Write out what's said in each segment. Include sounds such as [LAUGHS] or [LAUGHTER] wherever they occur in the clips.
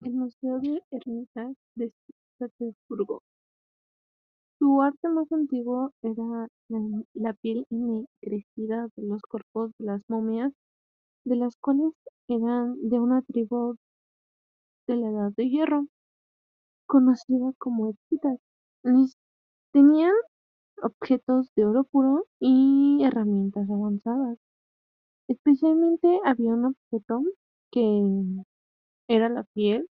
El Museo del Hermitage de Petersburgo. Su arte más antiguo era la piel ennegrecida de los cuerpos de las momias, de las cuales eran de una tribu de la Edad de Hierro, conocida como escitas. Tenían objetos de oro puro y herramientas avanzadas. Especialmente había un objeto que era la piel,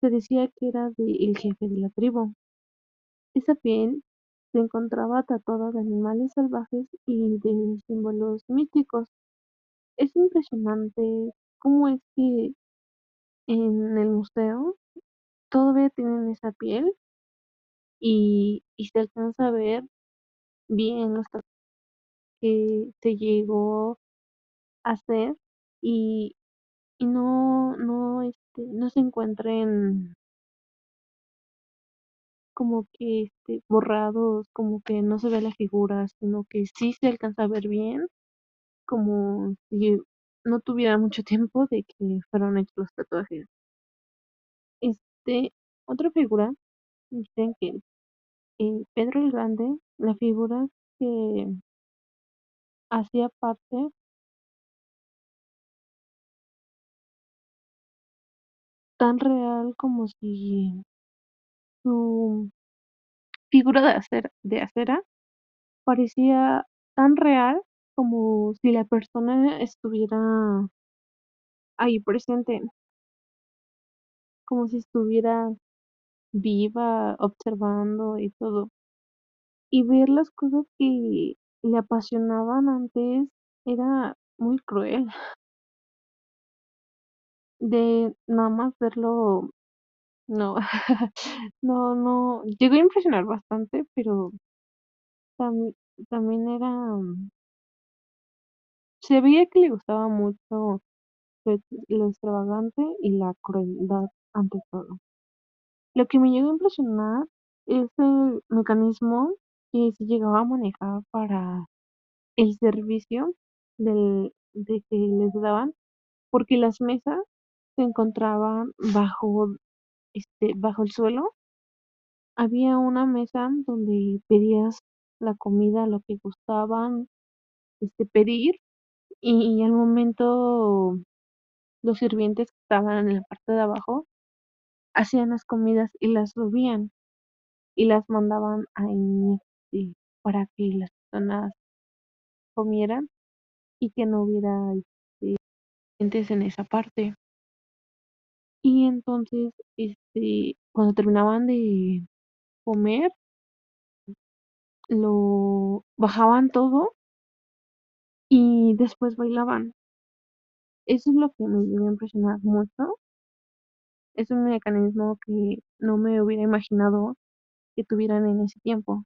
se decía que era del jefe de la tribu. Esa piel se encontraba tatuada de animales salvajes y de símbolos místicos. Es impresionante cómo es que en el museo todavía tienen esa piel y, se alcanza a ver bien los que se llegó a hacer y, y no, no, este, no se encuentren como que este, borrados, como que no se ve la figura, sino que sí se alcanza a ver bien, como si no tuviera mucho tiempo de que fueron hechos los tatuajes. Este, otra figura, dicen que eh, Pedro el Grande, la figura que hacía parte tan real como si su figura de acera, de acera parecía tan real como si la persona estuviera ahí presente, como si estuviera viva, observando y todo. Y ver las cosas que le apasionaban antes era muy cruel. De nada más verlo, no, [LAUGHS] no, no, llegó a impresionar bastante, pero también, también era, se veía que le gustaba mucho lo extravagante y la crueldad ante todo. Lo que me llegó a impresionar es el mecanismo que se llegaba a manejar para el servicio del, de que les daban, porque las mesas se encontraban bajo, este, bajo el suelo. Había una mesa donde pedías la comida, lo que gustaban este, pedir, y al momento los sirvientes que estaban en la parte de abajo hacían las comidas y las subían y las mandaban ahí este, para que las personas comieran y que no hubiera este, en esa parte. Y entonces, este, cuando terminaban de comer, lo bajaban todo y después bailaban. Eso es lo que me llegó a impresionar mucho. Es un mecanismo que no me hubiera imaginado que tuvieran en ese tiempo.